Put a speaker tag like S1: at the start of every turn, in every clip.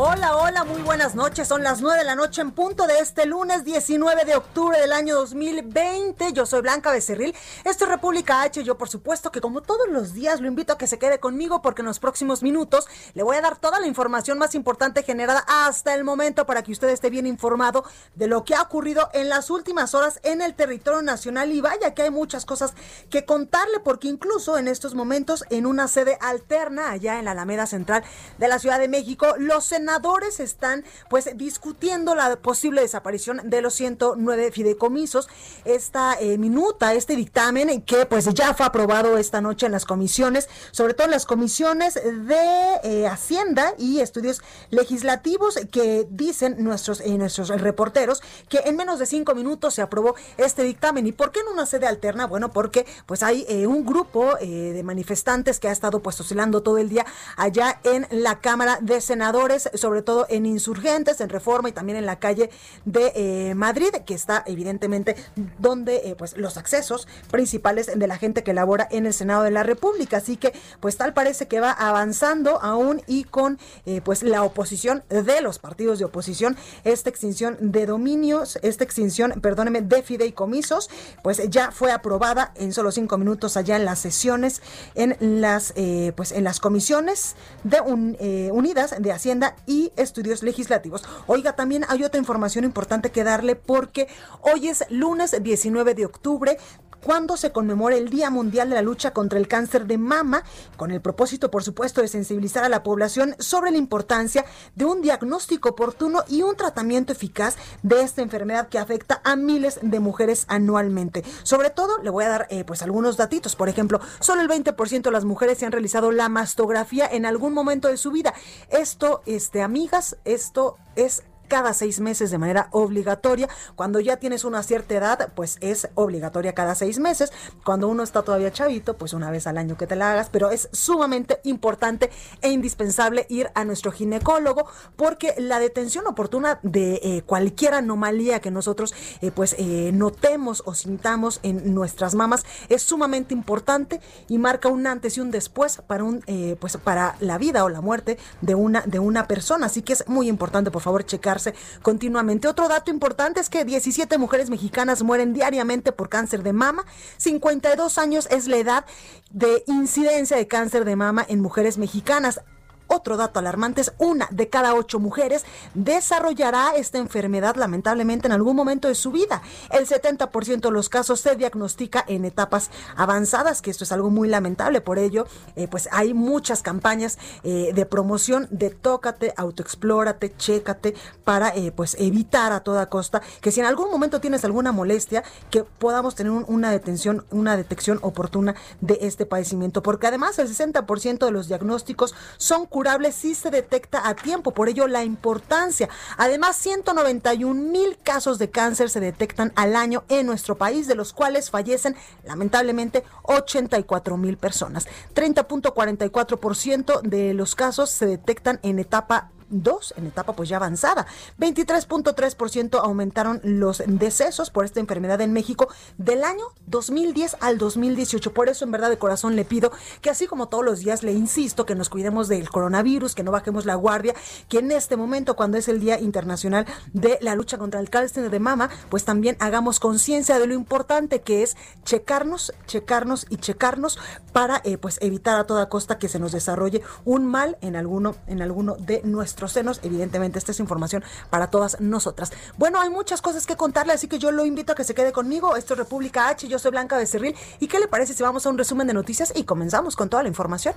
S1: Hola, hola, muy buenas noches. Son las 9 de la noche en punto de este lunes 19 de octubre del año 2020. Yo soy Blanca Becerril. Esto es República H. Yo, por supuesto, que como todos los días lo invito a que se quede conmigo porque en los próximos minutos le voy a dar toda la información más importante generada hasta el momento para que usted esté bien informado de lo que ha ocurrido en las últimas horas en el territorio nacional. Y vaya que hay muchas cosas que contarle porque incluso en estos momentos en una sede alterna allá en la Alameda Central de la Ciudad de México, los senadores senadores están pues discutiendo la posible desaparición de los 109 fideicomisos. Esta eh, minuta, este dictamen que pues ya fue aprobado esta noche en las comisiones, sobre todo en las comisiones de eh, Hacienda y Estudios Legislativos que dicen nuestros, eh, nuestros reporteros que en menos de cinco minutos se aprobó este dictamen. ¿Y por qué en una sede alterna? Bueno, porque pues hay un grupo de manifestantes que ha estado pues oscilando todo el día allá en la Cámara de Senadores sobre todo en Insurgentes, en Reforma y también en la calle de eh, Madrid, que está evidentemente donde eh, pues los accesos principales de la gente que labora en el Senado de la República. Así que pues tal parece que va avanzando aún y con eh, pues la oposición de los partidos de oposición, esta extinción de dominios, esta extinción, perdóneme, de fideicomisos, pues ya fue aprobada en solo cinco minutos allá en las sesiones, en las pues en las comisiones de unidas de Hacienda y estudios legislativos. Oiga, también hay otra información importante que darle porque hoy es lunes 19 de octubre cuando se conmemora el Día Mundial de la Lucha contra el Cáncer de Mama, con el propósito, por supuesto, de sensibilizar a la población sobre la importancia de un diagnóstico oportuno y un tratamiento eficaz de esta enfermedad que afecta a miles de mujeres anualmente. Sobre todo, le voy a dar eh, pues algunos datitos. Por ejemplo, solo el 20% de las mujeres se han realizado la mastografía en algún momento de su vida. Esto, este, amigas, esto es cada seis meses de manera obligatoria. Cuando ya tienes una cierta edad, pues es obligatoria cada seis meses. Cuando uno está todavía chavito, pues una vez al año que te la hagas, pero es sumamente importante e indispensable ir a nuestro ginecólogo porque la detención oportuna de eh, cualquier anomalía que nosotros eh, pues eh, notemos o sintamos en nuestras mamas es sumamente importante y marca un antes y un después para un pues para la vida o la muerte de una de una persona. Así que es muy importante, por favor, checar continuamente. Otro dato importante es que 17 mujeres mexicanas mueren diariamente por cáncer de mama. 52 años es la edad de incidencia de cáncer de mama en mujeres mexicanas. Otro dato alarmante es una de cada ocho mujeres desarrollará esta enfermedad lamentablemente en algún momento de su vida. El 70% de los casos se diagnostica en etapas avanzadas, que esto es algo muy lamentable. Por ello, eh, pues hay muchas campañas eh, de promoción de tócate, autoexplórate, chécate, para eh, pues evitar a toda costa que si en algún momento tienes alguna molestia, que podamos tener una detención, una detección oportuna de este padecimiento. Porque además el 60% de los diagnósticos son curable si se detecta a tiempo, por ello la importancia. Además, 191 mil casos de cáncer se detectan al año en nuestro país, de los cuales fallecen lamentablemente 84 mil personas. 30.44% de los casos se detectan en etapa dos en etapa pues ya avanzada. 23.3% aumentaron los decesos por esta enfermedad en México del año 2010 al 2018. Por eso en verdad de corazón le pido que así como todos los días le insisto que nos cuidemos del coronavirus, que no bajemos la guardia, que en este momento cuando es el Día Internacional de la lucha contra el cáncer de mama, pues también hagamos conciencia de lo importante que es checarnos, checarnos y checarnos para eh, pues evitar a toda costa que se nos desarrolle un mal en alguno en alguno de nuestros senos. Evidentemente, esta es información para todas nosotras. Bueno, hay muchas cosas que contarle, así que yo lo invito a que se quede conmigo. Esto es República H, yo soy Blanca Becerril. ¿Y qué le parece si vamos a un resumen de noticias y comenzamos con toda la información?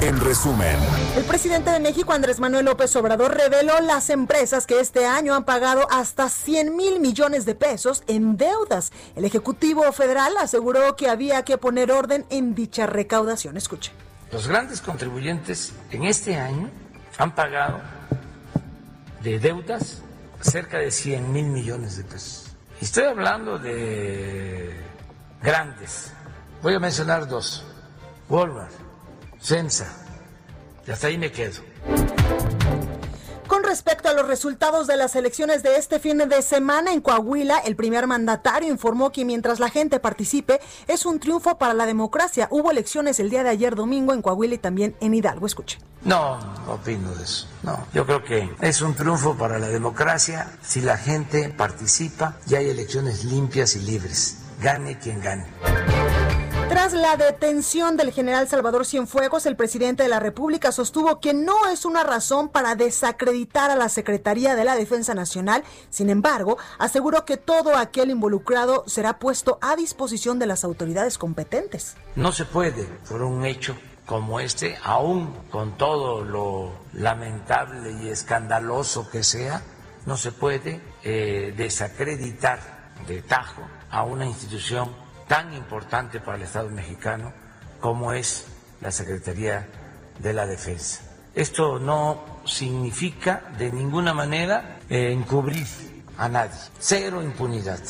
S2: en resumen.
S1: El presidente de México, Andrés Manuel López Obrador, reveló las empresas que este año han pagado hasta 100 mil millones de pesos en deudas. El Ejecutivo Federal aseguró que había que poner orden en dicha recaudación. Escuche.
S3: Los grandes contribuyentes en este año han pagado de deudas cerca de 100 mil millones de pesos. Estoy hablando de grandes. Voy a mencionar dos. Walmart, Censa. Y hasta ahí me quedo.
S1: Respecto a los resultados de las elecciones de este fin de semana en Coahuila, el primer mandatario informó que mientras la gente participe es un triunfo para la democracia. Hubo elecciones el día de ayer domingo en Coahuila y también en Hidalgo. Escuche.
S3: No, no opino de eso. No, yo creo que es un triunfo para la democracia si la gente participa y hay elecciones limpias y libres. Gane quien gane.
S1: Tras la detención del general Salvador Cienfuegos, el presidente de la República sostuvo que no es una razón para desacreditar a la Secretaría de la Defensa Nacional. Sin embargo, aseguró que todo aquel involucrado será puesto a disposición de las autoridades competentes.
S3: No se puede, por un hecho como este, aún con todo lo lamentable y escandaloso que sea, no se puede eh, desacreditar de tajo a una institución tan importante para el Estado mexicano como es la Secretaría de la Defensa. Esto no significa de ninguna manera eh, encubrir a nadie, cero impunidad.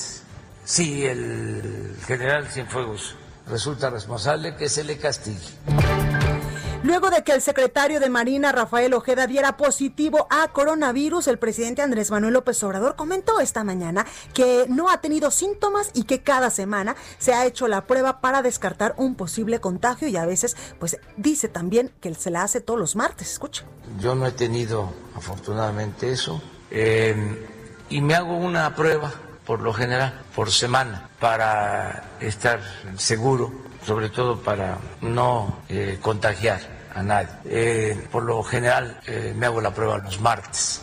S3: Si el general Cienfuegos resulta responsable, que se le castigue.
S1: Luego de que el secretario de Marina, Rafael Ojeda, diera positivo a coronavirus, el presidente Andrés Manuel López Obrador comentó esta mañana que no ha tenido síntomas y que cada semana se ha hecho la prueba para descartar un posible contagio y a veces, pues dice también que se la hace todos los martes. Escucha.
S3: Yo no he tenido, afortunadamente, eso. Eh, y me hago una prueba, por lo general, por semana, para estar seguro, sobre todo para no eh, contagiar a nadie. Eh, por lo general eh, me hago la prueba los martes.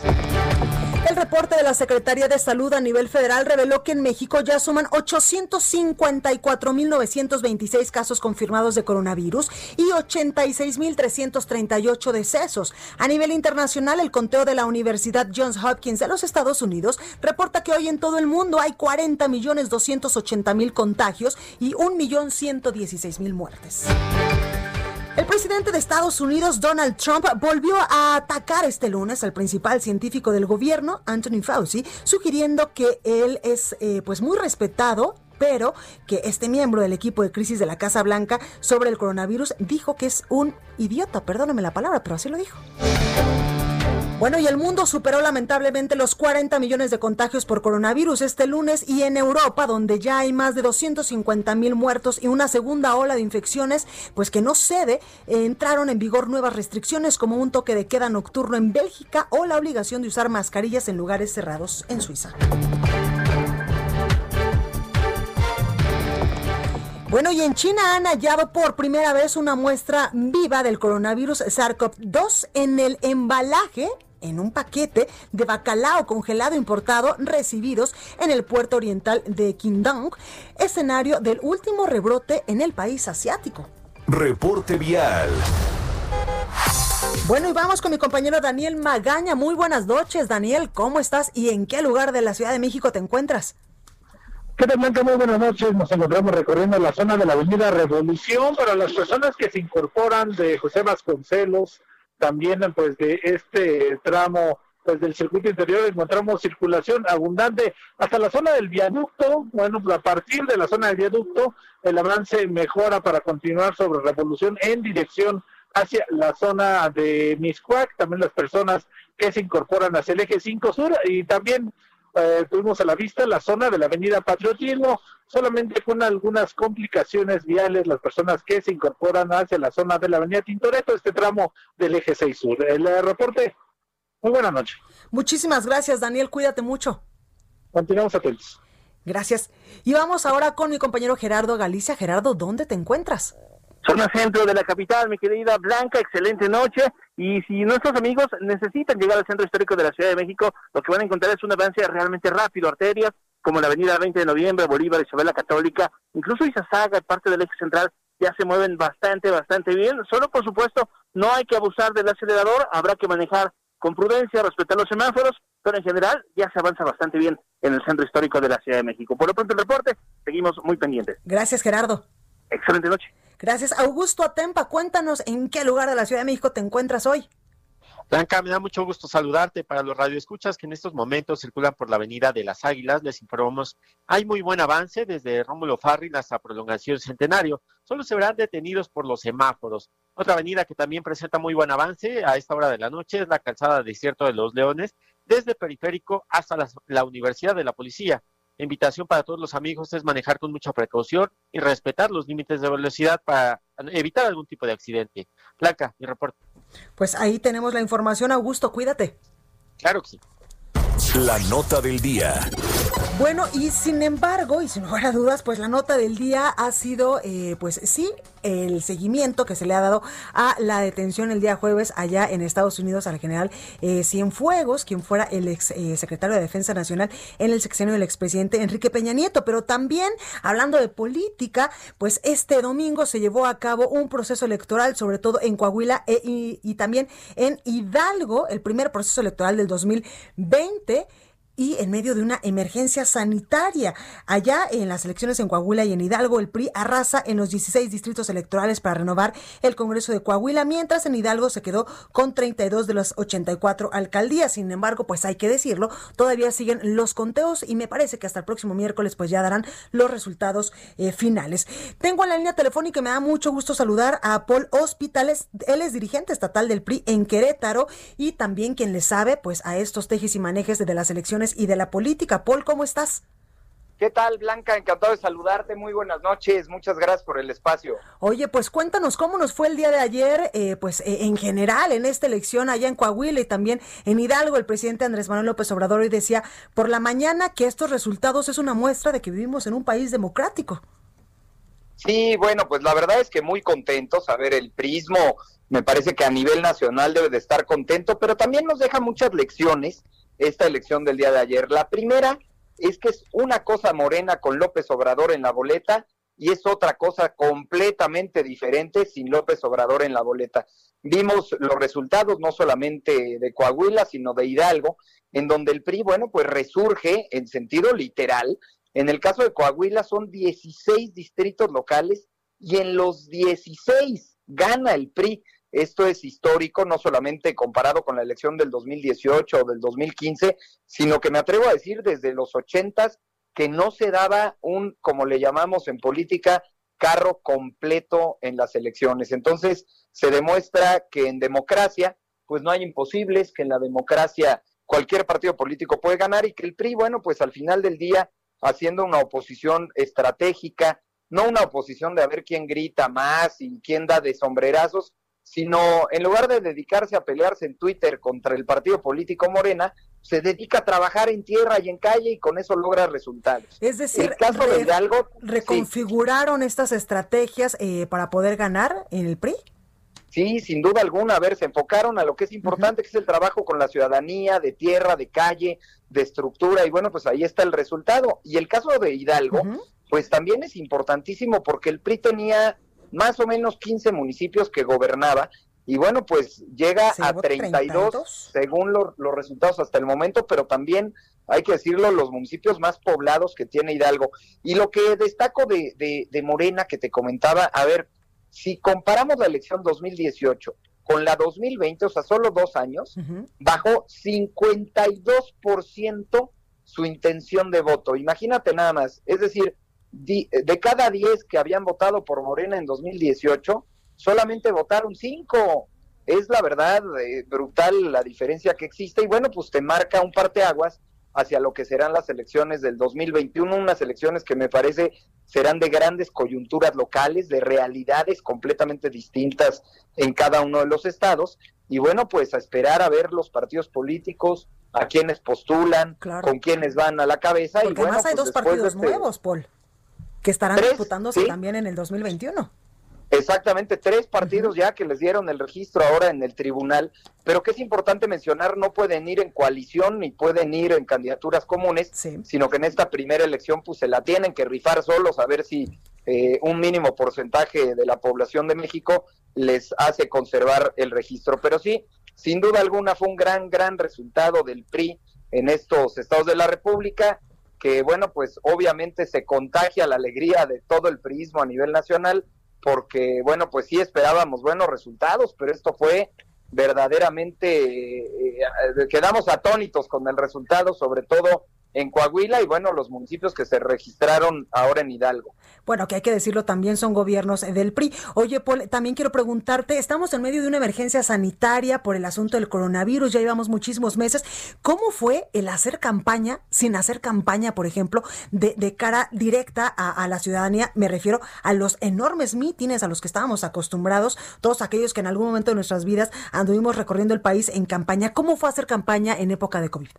S1: El reporte de la Secretaría de Salud a nivel federal reveló que en México ya suman 854.926 casos confirmados de coronavirus y 86.338 decesos. A nivel internacional, el conteo de la Universidad Johns Hopkins de los Estados Unidos reporta que hoy en todo el mundo hay 40.280.000 contagios y 1.116.000 muertes. El presidente de Estados Unidos, Donald Trump, volvió a atacar este lunes al principal científico del gobierno, Anthony Fauci, sugiriendo que él es eh, pues muy respetado pero que este miembro del equipo de crisis de la Casa Blanca sobre el coronavirus dijo que es un idiota, perdóneme la palabra, pero así lo dijo. Bueno, y el mundo superó lamentablemente los 40 millones de contagios por coronavirus este lunes y en Europa, donde ya hay más de 250 mil muertos y una segunda ola de infecciones, pues que no cede, entraron en vigor nuevas restricciones como un toque de queda nocturno en Bélgica o la obligación de usar mascarillas en lugares cerrados en Suiza. Bueno, y en China han hallado por primera vez una muestra viva del coronavirus SARS-CoV-2 en el embalaje en un paquete de bacalao congelado importado recibidos en el puerto oriental de Qingdao, escenario del último rebrote en el país asiático.
S2: Reporte vial.
S1: Bueno, y vamos con mi compañero Daniel Magaña. Muy buenas noches, Daniel. ¿Cómo estás y en qué lugar de la Ciudad de México te encuentras?
S4: ¿Qué tal, Muy buenas noches. Nos encontramos recorriendo la zona de la Avenida Revolución para las personas que se incorporan de José Vasconcelos, también pues de este tramo pues del circuito interior encontramos circulación abundante hasta la zona del viaducto, bueno, a partir de la zona del viaducto el avance mejora para continuar sobre Revolución en dirección hacia la zona de Miscuac, también las personas que se incorporan hacia el eje 5 sur y también eh, tuvimos a la vista la zona de la avenida Patriotismo, solamente con algunas complicaciones viales las personas que se incorporan hacia la zona de la avenida Tintoretto, este tramo del eje 6 sur. El eh, reporte, muy buena noche.
S1: Muchísimas gracias, Daniel, cuídate mucho.
S4: Continuamos atentos.
S1: Gracias. Y vamos ahora con mi compañero Gerardo Galicia. Gerardo, ¿dónde te encuentras?
S5: Zona centro de la capital, mi querida Blanca, excelente noche. Y si nuestros amigos necesitan llegar al centro histórico de la Ciudad de México, lo que van a encontrar es un avance realmente rápido, arterias como la avenida 20 de noviembre, Bolívar, Isabel la Católica, incluso Izazaga, parte del eje central, ya se mueven bastante, bastante bien. Solo, por supuesto, no hay que abusar del acelerador, habrá que manejar con prudencia, respetar los semáforos, pero en general ya se avanza bastante bien en el centro histórico de la Ciudad de México. Por lo pronto el reporte, seguimos muy pendientes.
S1: Gracias, Gerardo.
S5: Excelente noche.
S1: Gracias. Augusto Atempa, cuéntanos en qué lugar de la Ciudad de México te encuentras hoy.
S6: Blanca, me da mucho gusto saludarte. Para los radioescuchas que en estos momentos circulan por la Avenida de las Águilas, les informamos, hay muy buen avance desde Rómulo Farril hasta Prolongación Centenario. Solo se verán detenidos por los semáforos. Otra avenida que también presenta muy buen avance a esta hora de la noche es la calzada Desierto de los Leones, desde Periférico hasta la, la Universidad de la Policía. La invitación para todos los amigos es manejar con mucha precaución y respetar los límites de velocidad para evitar algún tipo de accidente. Blanca, mi reporte.
S1: Pues ahí tenemos la información, Augusto, cuídate.
S6: Claro que sí.
S2: La nota del día.
S1: Bueno, y sin embargo, y sin lugar a dudas, pues la nota del día ha sido, eh, pues sí, el seguimiento que se le ha dado a la detención el día jueves allá en Estados Unidos al general eh, Cienfuegos, quien fuera el ex eh, secretario de Defensa Nacional en el sexenio del expresidente Enrique Peña Nieto. Pero también, hablando de política, pues este domingo se llevó a cabo un proceso electoral, sobre todo en Coahuila e, y, y también en Hidalgo, el primer proceso electoral del 2020 fuerte y en medio de una emergencia sanitaria. Allá en las elecciones en Coahuila y en Hidalgo, el PRI arrasa en los 16 distritos electorales para renovar el Congreso de Coahuila, mientras en Hidalgo se quedó con 32 de las 84 alcaldías. Sin embargo, pues hay que decirlo, todavía siguen los conteos y me parece que hasta el próximo miércoles pues ya darán los resultados eh, finales. Tengo en la línea telefónica y me da mucho gusto saludar a Paul Hospitales, él es dirigente estatal del PRI en Querétaro y también quien le sabe pues a estos tejes y manejes de las elecciones y de la política. Paul, ¿cómo estás?
S7: ¿Qué tal, Blanca? Encantado de saludarte. Muy buenas noches. Muchas gracias por el espacio.
S1: Oye, pues cuéntanos cómo nos fue el día de ayer, eh, pues eh, en general en esta elección allá en Coahuila y también en Hidalgo. El presidente Andrés Manuel López Obrador hoy decía por la mañana que estos resultados es una muestra de que vivimos en un país democrático.
S7: Sí, bueno, pues la verdad es que muy contentos. A ver, el prismo me parece que a nivel nacional debe de estar contento, pero también nos deja muchas lecciones esta elección del día de ayer. La primera es que es una cosa morena con López Obrador en la boleta y es otra cosa completamente diferente sin López Obrador en la boleta. Vimos los resultados no solamente de Coahuila, sino de Hidalgo, en donde el PRI, bueno, pues resurge en sentido literal. En el caso de Coahuila son 16 distritos locales y en los 16 gana el PRI. Esto es histórico, no solamente comparado con la elección del 2018 o del 2015, sino que me atrevo a decir desde los 80 que no se daba un, como le llamamos en política, carro completo en las elecciones. Entonces, se demuestra que en democracia, pues no hay imposibles, que en la democracia cualquier partido político puede ganar y que el PRI, bueno, pues al final del día, haciendo una oposición estratégica, no una oposición de a ver quién grita más y quién da de sombrerazos, sino en lugar de dedicarse a pelearse en Twitter contra el partido político Morena, se dedica a trabajar en tierra y en calle y con eso logra resultados.
S1: Es decir, caso de Hidalgo, reconfiguraron estas estrategias eh, para poder ganar en el PRI.
S7: Sí, sin duda alguna, a ver, se enfocaron a lo que es importante, que es el trabajo con la ciudadanía, de tierra, de calle, de estructura, y bueno, pues ahí está el resultado. Y el caso de Hidalgo, pues también es importantísimo porque el PRI tenía más o menos 15 municipios que gobernaba y bueno, pues llega a 32, según los resultados hasta el momento, pero también hay que decirlo, los municipios más poblados que tiene Hidalgo. Y lo que destaco de, de, Morena que te comentaba, a ver, si comparamos la elección 2018 con la 2020, o sea, solo dos años, bajó 52% su intención de voto. Imagínate nada más, es decir, de cada 10 que habían votado por Morena en 2018, solamente votaron 5. Es la verdad eh, brutal la diferencia que existe y bueno, pues te marca un parteaguas hacia lo que serán las elecciones del 2021, unas elecciones que me parece serán de grandes coyunturas locales, de realidades completamente distintas en cada uno de los estados. Y bueno, pues a esperar a ver los partidos políticos, a quienes postulan, con quienes van a la cabeza.
S1: y bueno, además hay pues dos partidos este nuevos, Paul que estarán disputándose también en el 2021.
S7: Exactamente, tres partidos ya que les dieron el registro ahora en el tribunal, pero que es importante mencionar, no pueden ir en coalición ni pueden ir en candidaturas comunes, sino que en esta primera elección pues se la tienen que rifar solos a ver si eh, un mínimo porcentaje de la población de México les hace conservar el registro. Pero sí, sin duda alguna fue un gran, gran resultado del PRI en estos estados de la República, que bueno, pues obviamente se contagia la alegría de todo el priismo a nivel nacional, porque bueno, pues sí esperábamos buenos resultados, pero esto fue verdaderamente, eh, eh, quedamos atónitos con el resultado, sobre todo en Coahuila y bueno, los municipios que se registraron ahora en Hidalgo.
S1: Bueno, que hay que decirlo también son gobiernos del PRI. Oye, Paul, también quiero preguntarte, estamos en medio de una emergencia sanitaria por el asunto del coronavirus, ya llevamos muchísimos meses. ¿Cómo fue el hacer campaña sin hacer campaña, por ejemplo, de, de cara directa a, a, la ciudadanía? Me refiero a los enormes mítines a los que estábamos acostumbrados, todos aquellos que en algún momento de nuestras vidas anduvimos recorriendo el país en campaña. ¿Cómo fue hacer campaña en época de COVID?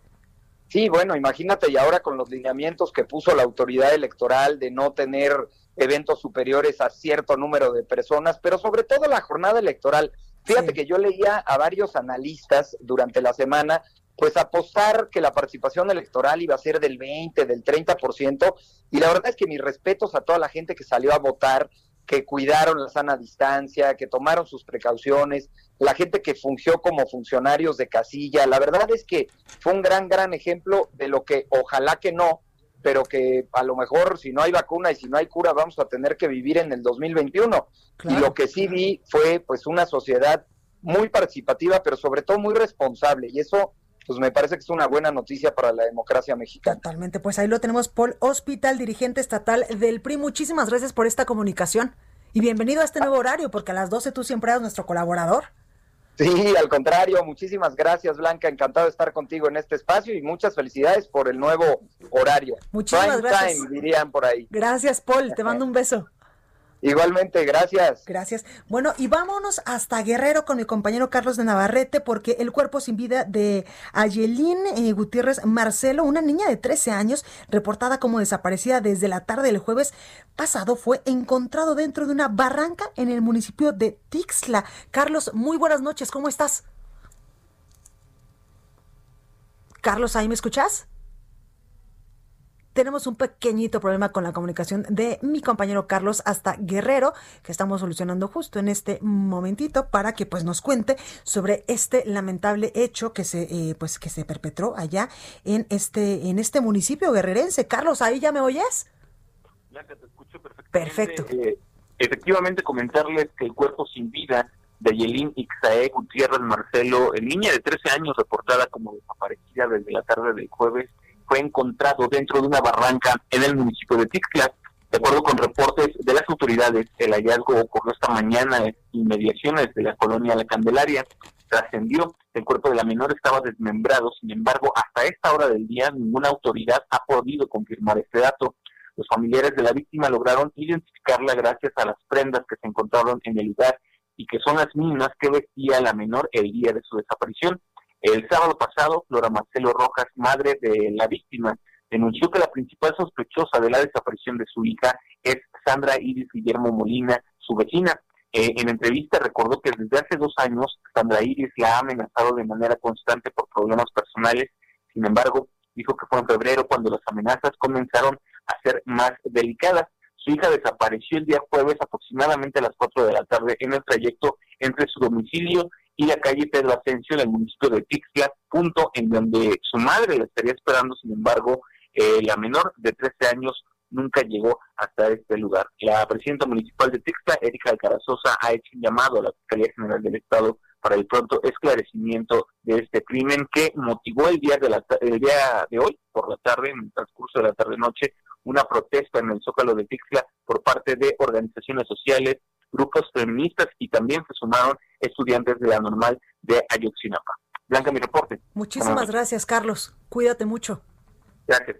S7: Sí, bueno, imagínate y ahora con los lineamientos que puso la autoridad electoral de no tener eventos superiores a cierto número de personas, pero sobre todo la jornada electoral. Fíjate sí. que yo leía a varios analistas durante la semana, pues apostar que la participación electoral iba a ser del 20, del 30%, y la verdad es que mis respetos a toda la gente que salió a votar, que cuidaron la sana distancia, que tomaron sus precauciones, la gente que fungió como funcionarios de casilla. La verdad es que fue un gran, gran ejemplo de lo que ojalá que no, pero que a lo mejor si no hay vacuna y si no hay cura vamos a tener que vivir en el 2021. Claro. Y lo que sí vi fue pues una sociedad muy participativa, pero sobre todo muy responsable. Y eso pues me parece que es una buena noticia para la democracia mexicana.
S1: Totalmente, pues ahí lo tenemos, Paul Hospital, dirigente estatal del PRI. Muchísimas gracias por esta comunicación y bienvenido a este nuevo horario, porque a las 12 tú siempre eres nuestro colaborador.
S7: Sí, al contrario, muchísimas gracias Blanca, encantado de estar contigo en este espacio y muchas felicidades por el nuevo horario.
S1: Muchísimas
S7: Prime
S1: gracias.
S7: Time, dirían por ahí.
S1: Gracias Paul, te mando un beso.
S7: Igualmente, gracias.
S1: Gracias. Bueno, y vámonos hasta Guerrero con mi compañero Carlos de Navarrete, porque el cuerpo sin vida de Ayelín eh, Gutiérrez Marcelo, una niña de 13 años, reportada como desaparecida desde la tarde del jueves pasado, fue encontrado dentro de una barranca en el municipio de Tixla. Carlos, muy buenas noches, ¿cómo estás? Carlos, ¿ahí me escuchas? Tenemos un pequeñito problema con la comunicación de mi compañero Carlos hasta Guerrero, que estamos solucionando justo en este momentito para que pues nos cuente sobre este lamentable hecho que se eh, pues que se perpetró allá en este en este municipio guerrerense. Carlos, ahí ya me oyes?
S8: Blanca, te escucho perfectamente.
S1: Perfecto.
S8: Eh, efectivamente comentarles que el cuerpo sin vida de Yelín Ixaé Gutiérrez Marcelo, niña de 13 años reportada como desaparecida desde la tarde del jueves fue encontrado dentro de una barranca en el municipio de Tixla. De acuerdo con reportes de las autoridades, el hallazgo ocurrió esta mañana en inmediaciones de la colonia La Candelaria. Trascendió, el cuerpo de la menor estaba desmembrado, sin embargo, hasta esta hora del día ninguna autoridad ha podido confirmar este dato. Los familiares de la víctima lograron identificarla gracias a las prendas que se encontraron en el lugar y que son las mismas que vestía la menor el día de su desaparición. El sábado pasado, Flora Marcelo Rojas, madre de la víctima, denunció que la principal sospechosa de la desaparición de su hija es Sandra Iris Guillermo Molina, su vecina. Eh, en entrevista recordó que desde hace dos años Sandra Iris la ha amenazado de manera constante por problemas personales. Sin embargo, dijo que fue en febrero cuando las amenazas comenzaron a ser más delicadas. Su hija desapareció el día jueves aproximadamente a las 4 de la tarde en el trayecto entre su domicilio y la calle Pedro Asensio en el municipio de Tixla, punto en donde su madre la estaría esperando, sin embargo, eh, la menor de 13 años nunca llegó hasta este lugar. La presidenta municipal de Tixla, Erika Alcarazosa, ha hecho un llamado a la Fiscalía General del Estado para el pronto esclarecimiento de este crimen que motivó el día de la el día de hoy por la tarde en el transcurso de la tarde noche una protesta en el Zócalo de Tixla por parte de organizaciones sociales, grupos feministas y también se sumaron estudiantes de la normal de Ayotzinapa. Blanca, mi reporte.
S1: Muchísimas gracias, Carlos. Cuídate mucho.
S8: Gracias.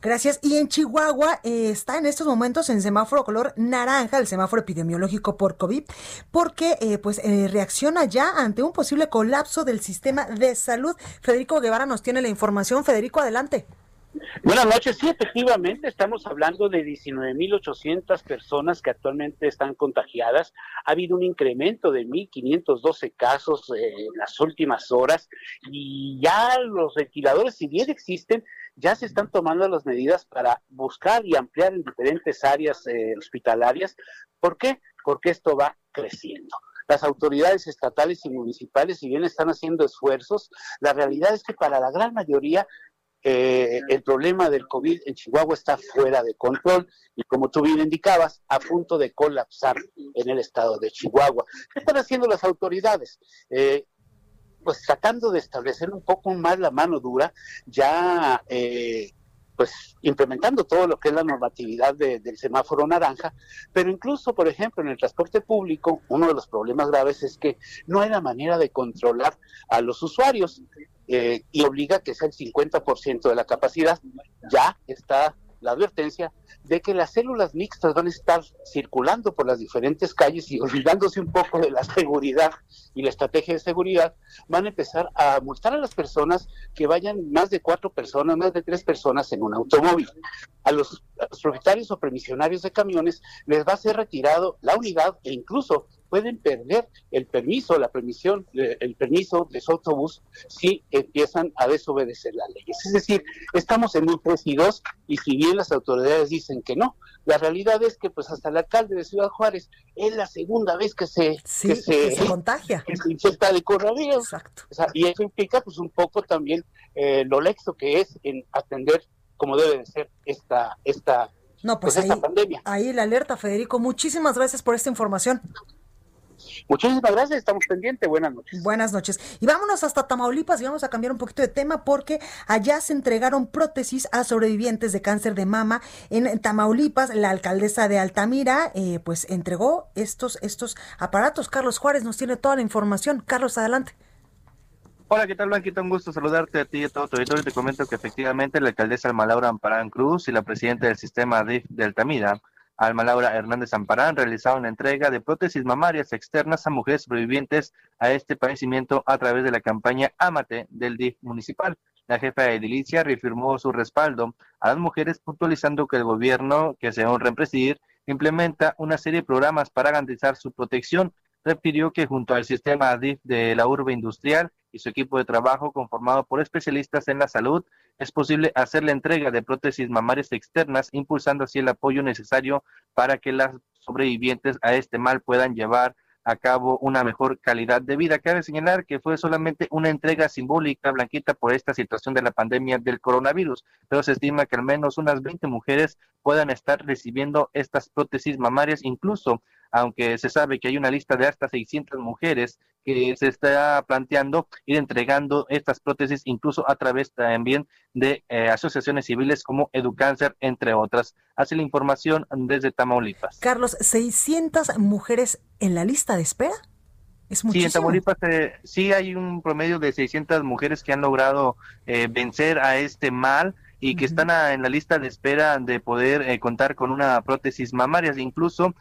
S1: Gracias. Y en Chihuahua eh, está en estos momentos en semáforo color naranja, el semáforo epidemiológico por COVID, porque eh, pues eh, reacciona ya ante un posible colapso del sistema de salud. Federico Guevara nos tiene la información. Federico, adelante.
S9: Buenas noches, sí, efectivamente, estamos hablando de 19.800 personas que actualmente están contagiadas. Ha habido un incremento de 1.512 casos en las últimas horas y ya los ventiladores, si bien existen, ya se están tomando las medidas para buscar y ampliar en diferentes áreas eh, hospitalarias. ¿Por qué? Porque esto va creciendo. Las autoridades estatales y municipales, si bien están haciendo esfuerzos, la realidad es que para la gran mayoría eh, el problema del COVID en Chihuahua está fuera de control y como tú bien indicabas, a punto de colapsar en el estado de Chihuahua. ¿Qué están haciendo las autoridades? Eh, pues tratando de establecer un poco más la mano dura, ya eh, pues implementando todo lo que es la normatividad del semáforo naranja, pero incluso, por ejemplo, en el transporte público, uno de los problemas graves es que no hay la manera de controlar a los usuarios. Eh, y obliga que sea el 50% de la capacidad, ya está la advertencia de que las células mixtas van a estar circulando por las diferentes calles y olvidándose un poco de la seguridad y la estrategia de seguridad, van a empezar a multar a las personas que vayan más de cuatro personas, más de tres personas en un automóvil. A los, a los propietarios o permisionarios de camiones les va a ser retirado la unidad e incluso pueden perder el permiso, la permisión, el permiso de su autobús si empiezan a desobedecer las leyes. Es decir, estamos en un 3 y 2 y si bien las autoridades dicen que no, la realidad es que pues hasta el alcalde de Ciudad Juárez es la segunda vez que se,
S1: se, contagia.
S9: Que se infecta de coronavirus. Exacto. y eso implica pues un poco también eh, lo lexo que es en atender como debe de ser esta esta
S1: no, pues, pues ahí, pandemia. ahí la alerta, Federico. Muchísimas gracias por esta información.
S9: Muchísimas gracias, estamos pendientes. Buenas noches.
S1: Buenas noches. Y vámonos hasta Tamaulipas y vamos a cambiar un poquito de tema porque allá se entregaron prótesis a sobrevivientes de cáncer de mama en Tamaulipas. La alcaldesa de Altamira eh, pues entregó estos, estos aparatos. Carlos Juárez nos tiene toda la información. Carlos, adelante.
S10: Hola, ¿qué tal, Blanquita? Un gusto saludarte a ti y a todo tu auditorio. Te comento que efectivamente la alcaldesa Almalaura Amparán Cruz y la presidenta del sistema DIF de Altamira Alma Laura Hernández Amparán realizaron la entrega de prótesis mamarias externas a mujeres sobrevivientes a este padecimiento a través de la campaña Amate del DIF municipal. La jefa de edilicia reafirmó su respaldo a las mujeres puntualizando que el gobierno que se honra en presidir implementa una serie de programas para garantizar su protección. Refirió que junto al sistema DIF de la urbe industrial y su equipo de trabajo conformado por especialistas en la salud, es posible hacer la entrega de prótesis mamarias externas, impulsando así el apoyo necesario para que las sobrevivientes a este mal puedan llevar a cabo una mejor calidad de vida. Cabe señalar que fue solamente una entrega simbólica, Blanquita, por esta situación de la pandemia del coronavirus, pero se estima que al menos unas 20 mujeres puedan estar recibiendo estas prótesis mamarias, incluso aunque se sabe que hay una lista de hasta 600 mujeres que se está planteando ir entregando estas prótesis incluso a través también de eh, asociaciones civiles como Educáncer, entre otras. Hace la información desde Tamaulipas.
S1: Carlos, 600 mujeres en la lista de espera. Es
S10: sí, en Tamaulipas eh, sí hay un promedio de 600 mujeres que han logrado eh, vencer a este mal y que están en la lista de espera de poder contar con una prótesis mamaria. Incluso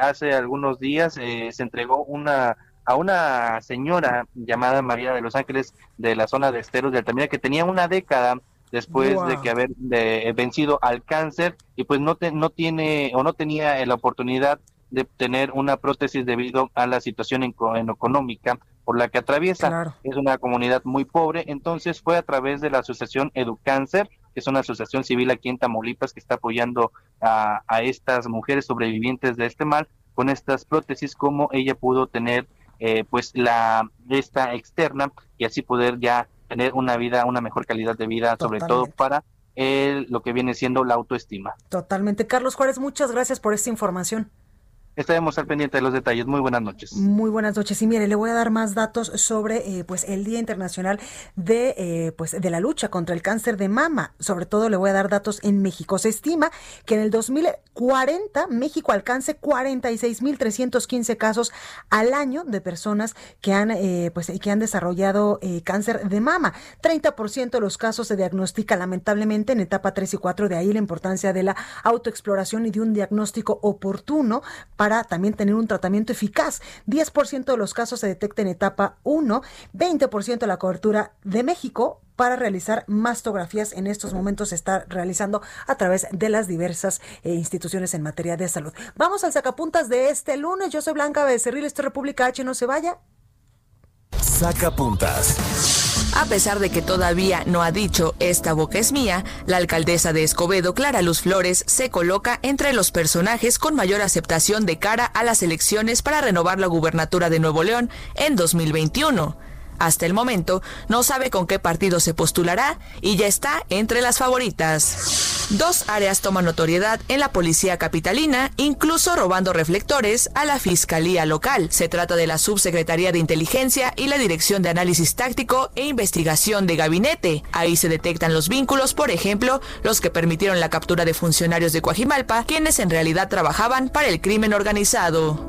S10: hace algunos días se entregó una a una señora llamada María de Los Ángeles de la zona de Esteros de Altamira que tenía una década después de que haber vencido al cáncer y pues no, no tiene o no tenía la oportunidad de tener una prótesis debido a la situación económica por la que atraviesa. Es una comunidad muy pobre, entonces fue a través de la asociación Educáncer, que es una asociación civil aquí en Tamaulipas que está apoyando a, a estas mujeres sobrevivientes de este mal con estas prótesis, como ella pudo tener eh, pues la esta externa y así poder ya tener una vida, una mejor calidad de vida, sobre todo para el, lo que viene siendo la autoestima.
S1: Totalmente. Carlos Juárez, muchas gracias por esta información.
S10: Estaremos al pendiente de los detalles. Muy buenas noches.
S1: Muy buenas noches. Y mire, le voy a dar más datos sobre eh, pues el Día Internacional de eh, pues de la lucha contra el cáncer de mama. Sobre todo le voy a dar datos en México. Se estima que en el 2040 México alcance 46.315 casos al año de personas que han eh, pues que han desarrollado cáncer de mama. 30% de los casos se diagnostica lamentablemente en etapa 3 y 4. De ahí la importancia de la autoexploración y de un diagnóstico oportuno para también tener un tratamiento eficaz. 10% de los casos se detectan en etapa 1, 20% de la cobertura de México para realizar mastografías. En estos momentos se está realizando a través de las diversas eh, instituciones en materia de salud. Vamos al sacapuntas de este lunes. Yo soy Blanca Becerril, esto es República H, no se vaya.
S2: Sacapuntas.
S11: A pesar de que todavía no ha dicho esta boca es mía, la alcaldesa de Escobedo, Clara Luz Flores, se coloca entre los personajes con mayor aceptación de cara a las elecciones para renovar la gubernatura de Nuevo León en 2021. Hasta el momento no sabe con qué partido se postulará y ya está entre las favoritas. Dos áreas toman notoriedad en la policía capitalina, incluso robando reflectores a la fiscalía local. Se trata de la Subsecretaría de Inteligencia y la Dirección de Análisis Táctico e Investigación de Gabinete. Ahí se detectan los vínculos, por ejemplo, los que permitieron la captura de funcionarios de Coajimalpa, quienes en realidad trabajaban para el crimen organizado.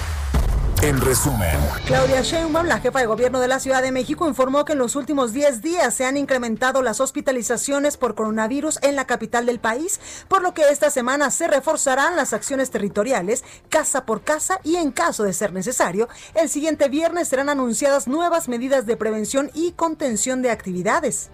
S2: en resumen,
S1: Claudia Sheinbaum, la jefa de gobierno de la Ciudad de México, informó que en los últimos 10 días se han incrementado las hospitalizaciones por coronavirus en la capital del país, por lo que esta semana se reforzarán las acciones territoriales casa por casa y en caso de ser necesario, el siguiente viernes serán anunciadas nuevas medidas de prevención y contención de actividades.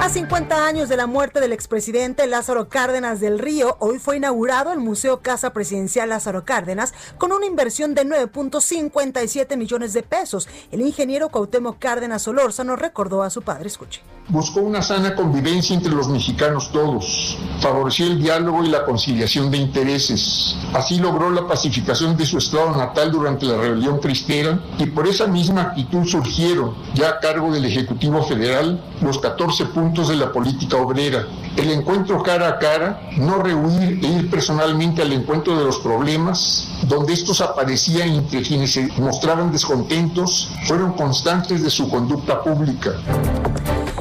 S1: A 50 años de la muerte del expresidente Lázaro Cárdenas del Río, hoy fue inaugurado el Museo Casa Presidencial Lázaro Cárdenas con una inversión de 9.57 millones de pesos. El ingeniero Cuauhtémoc Cárdenas Solórzano recordó a su padre. Escuche.
S12: Buscó una sana convivencia entre los mexicanos todos. Favoreció el diálogo y la conciliación de intereses. Así logró la pacificación de su estado natal durante la rebelión cristera y por esa misma actitud surgieron, ya a cargo del Ejecutivo Federal, los 14 puntos de la política obrera. El encuentro cara a cara, no rehuir e ir personalmente al encuentro de los problemas, donde estos aparecían entre quienes se mostraban descontentos, fueron constantes de su conducta pública.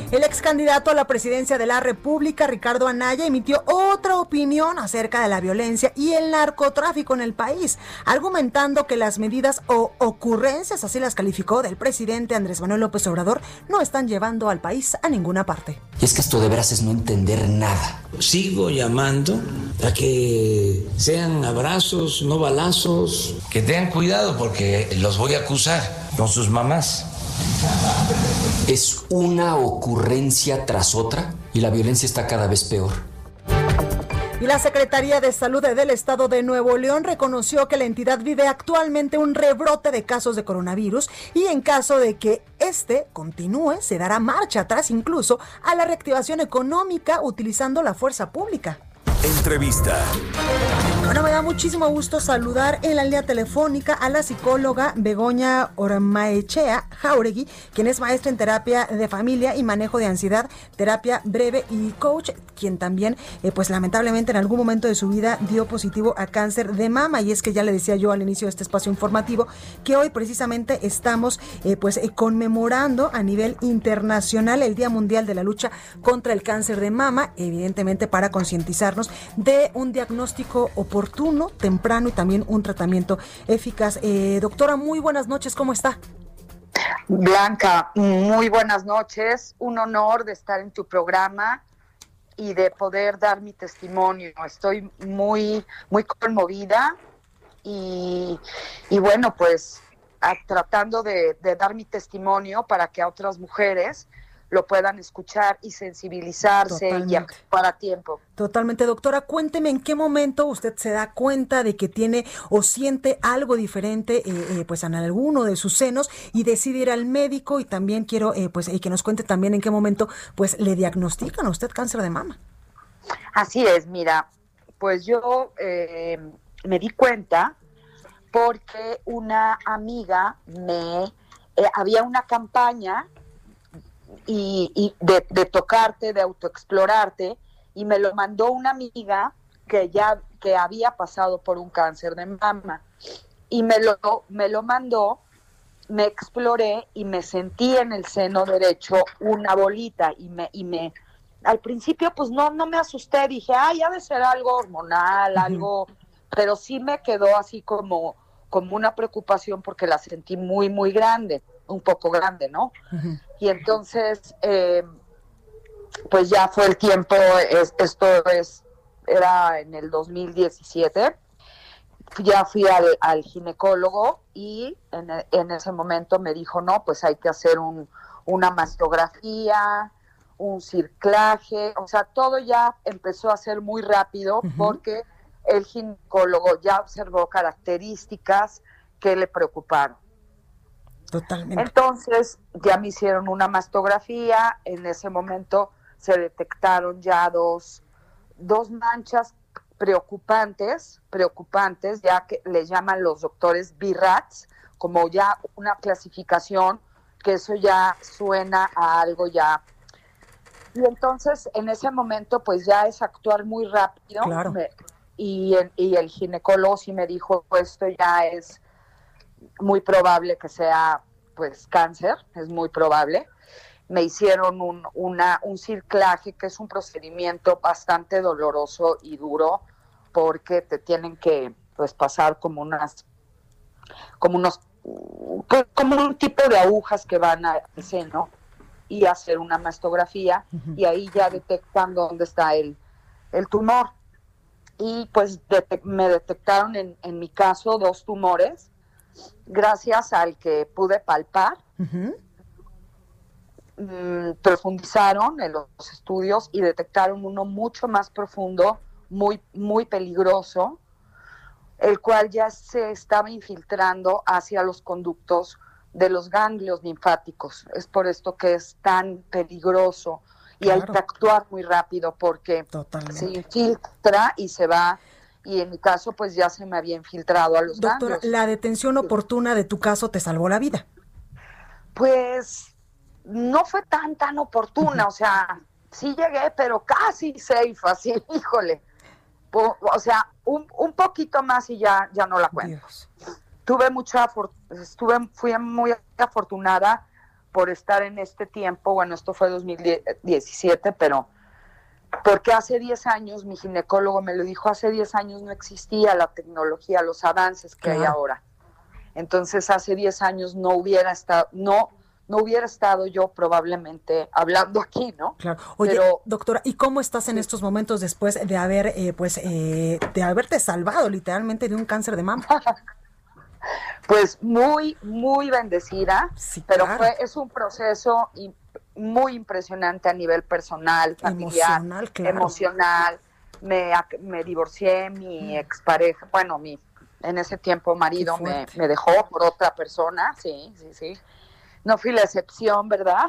S1: El ex candidato a la presidencia de la República, Ricardo Anaya, emitió otra opinión acerca de la violencia y el narcotráfico en el país, argumentando que las medidas o ocurrencias, así las calificó, del presidente Andrés Manuel López Obrador, no están llevando al país a ninguna parte.
S13: Y es que esto de veras es no entender nada.
S3: Sigo llamando a que sean abrazos, no balazos, que tengan cuidado porque los voy a acusar con sus mamás.
S13: Es una ocurrencia tras otra y la violencia está cada vez peor.
S1: Y la Secretaría de Salud del Estado de Nuevo León reconoció que la entidad vive actualmente un rebrote de casos de coronavirus y en caso de que este continúe, se dará marcha atrás incluso a la reactivación económica utilizando la fuerza pública.
S2: Entrevista.
S1: Bueno, me da muchísimo gusto saludar en la línea telefónica a la psicóloga Begoña Ormaechea Jauregui, quien es maestra en terapia de familia y manejo de ansiedad, terapia breve y coach, quien también, eh, pues lamentablemente en algún momento de su vida dio positivo a cáncer de mama. Y es que ya le decía yo al inicio de este espacio informativo que hoy precisamente estamos eh, pues eh, conmemorando a nivel internacional el Día Mundial de la Lucha contra el Cáncer de Mama, evidentemente para concientizarnos de un diagnóstico oportuno, temprano y también un tratamiento eficaz. Eh, doctora, muy buenas noches, ¿cómo está?
S14: Blanca, muy buenas noches. Un honor de estar en tu programa y de poder dar mi testimonio. Estoy muy, muy conmovida y, y bueno, pues tratando de, de, dar mi testimonio para que a otras mujeres lo puedan escuchar y sensibilizarse Totalmente. y actuar a tiempo.
S1: Totalmente, doctora, cuénteme en qué momento usted se da cuenta de que tiene o siente algo diferente eh, eh, pues en alguno de sus senos y decide ir al médico y también quiero eh, pues que nos cuente también en qué momento pues le diagnostican a usted cáncer de mama.
S14: Así es, mira, pues yo eh, me di cuenta porque una amiga me había una campaña y, y de, de, tocarte, de autoexplorarte, y me lo mandó una amiga que ya que había pasado por un cáncer de mama. Y me lo, me lo mandó, me exploré y me sentí en el seno derecho una bolita y me, y me al principio pues no, no me asusté, dije, ay, ha de ser algo hormonal, algo, pero sí me quedó así como como una preocupación porque la sentí muy, muy grande, un poco grande, ¿no? Y entonces, eh, pues ya fue el tiempo, esto es, era en el 2017, ya fui al, ginecólogo y en, ese momento me dijo, no, pues hay que hacer un, una mastografía, un circlaje, o sea, todo ya empezó a ser muy rápido porque el ginecólogo ya observó características que le preocuparon.
S1: Totalmente.
S14: Entonces ya me hicieron una mastografía, en ese momento se detectaron ya dos, dos manchas preocupantes, preocupantes, ya que le llaman los doctores BIRATS, como ya una clasificación, que eso ya suena a algo ya. Y entonces en ese momento pues ya es actuar muy rápido.
S1: Claro
S14: y el, y el ginecólogo sí me dijo, esto ya es muy probable que sea pues cáncer, es muy probable. Me hicieron un, una, un circlaje, que es un procedimiento bastante doloroso y duro, porque te tienen que pues pasar como unas, como unos, pues, como un tipo de agujas que van al seno y hacer una mastografía y ahí ya detectan dónde está el, el tumor y pues me detectaron en, en, mi caso dos tumores gracias al que pude palpar. Mm, profundizaron en los estudios y detectaron uno mucho más profundo, muy, muy peligroso, el cual ya se estaba infiltrando hacia los conductos de los ganglios linfáticos. Es por esto que es tan peligroso y hay que actuar muy rápido porque se infiltra y se va y en mi caso pues ya se me había infiltrado a los
S1: Doctora, ¿la detención oportuna de tu caso te salvó la vida?
S14: Pues no fue tan tan oportuna, o sea, sí llegué, pero casi safe, así, híjole. O, sea, un, un, poquito más y ya, ya no la cuento. Tuve mucha, estuve, fui muy afortunada por estar en este tiempo, bueno, esto fue 2017, pero porque hace 10 años, mi ginecólogo me lo dijo, hace 10 años no existía la tecnología, los avances que hay ahora. Entonces, hace 10 años no hubiera estado, no, no hubiera estado yo probablemente hablando aquí, ¿no?
S1: Claro. Oye, doctora, ¿y cómo estás en estos momentos después de haber, eh, pues, eh, de haberte salvado literalmente de un cáncer de mama?
S14: Pues muy, muy bendecida, pero fue, es un proceso muy impresionante a nivel personal, familiar, emocional. Me, me divorcié, mi mm. expareja, bueno, mi en ese tiempo marido me, me, dejó por otra persona, sí, sí, sí. No fui la excepción, ¿verdad?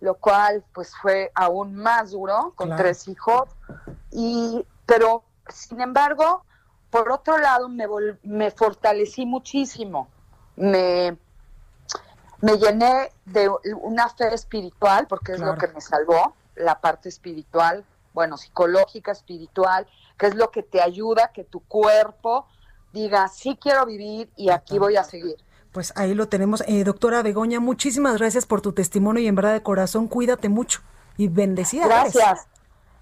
S14: Lo cual pues fue aún más duro, con tres hijos. Y, pero, sin embargo, por otro lado, me, me fortalecí muchísimo, me, me llené de una fe espiritual, porque es lo que me salvó, la parte espiritual, bueno, psicológica, espiritual, que es lo que te ayuda que tu cuerpo diga, sí quiero vivir y aquí voy a seguir.
S1: Pues ahí lo tenemos. Eh, doctora Begoña, muchísimas gracias por tu testimonio y en verdad de corazón, cuídate mucho y bendecida.
S14: Gracias.